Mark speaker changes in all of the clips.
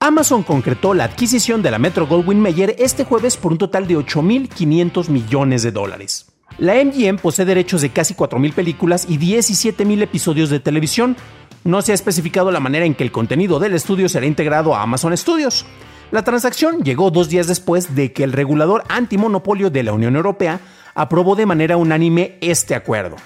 Speaker 1: Amazon concretó la adquisición de la Metro Goldwyn Mayer este jueves por un total de 8.500 millones de dólares. La MGM posee derechos de casi 4.000 películas y 17.000 episodios de televisión. No se ha especificado la manera en que el contenido del estudio será integrado a Amazon Studios. La transacción llegó dos días después de que el regulador antimonopolio de la Unión Europea aprobó de manera unánime este acuerdo.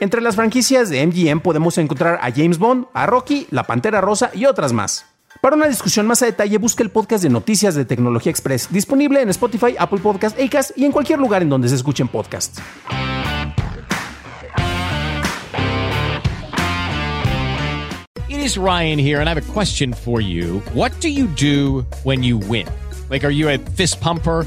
Speaker 1: Entre las franquicias de MGM podemos encontrar a James Bond, a Rocky, La Pantera Rosa y otras más. Para una discusión más a detalle, busca el podcast de Noticias de Tecnología Express, disponible en Spotify, Apple Podcast, Acast y en cualquier lugar en donde se escuchen podcasts.
Speaker 2: It is Ryan here, and I have a question for you. What do you do when you win? Like, are you a fist pumper?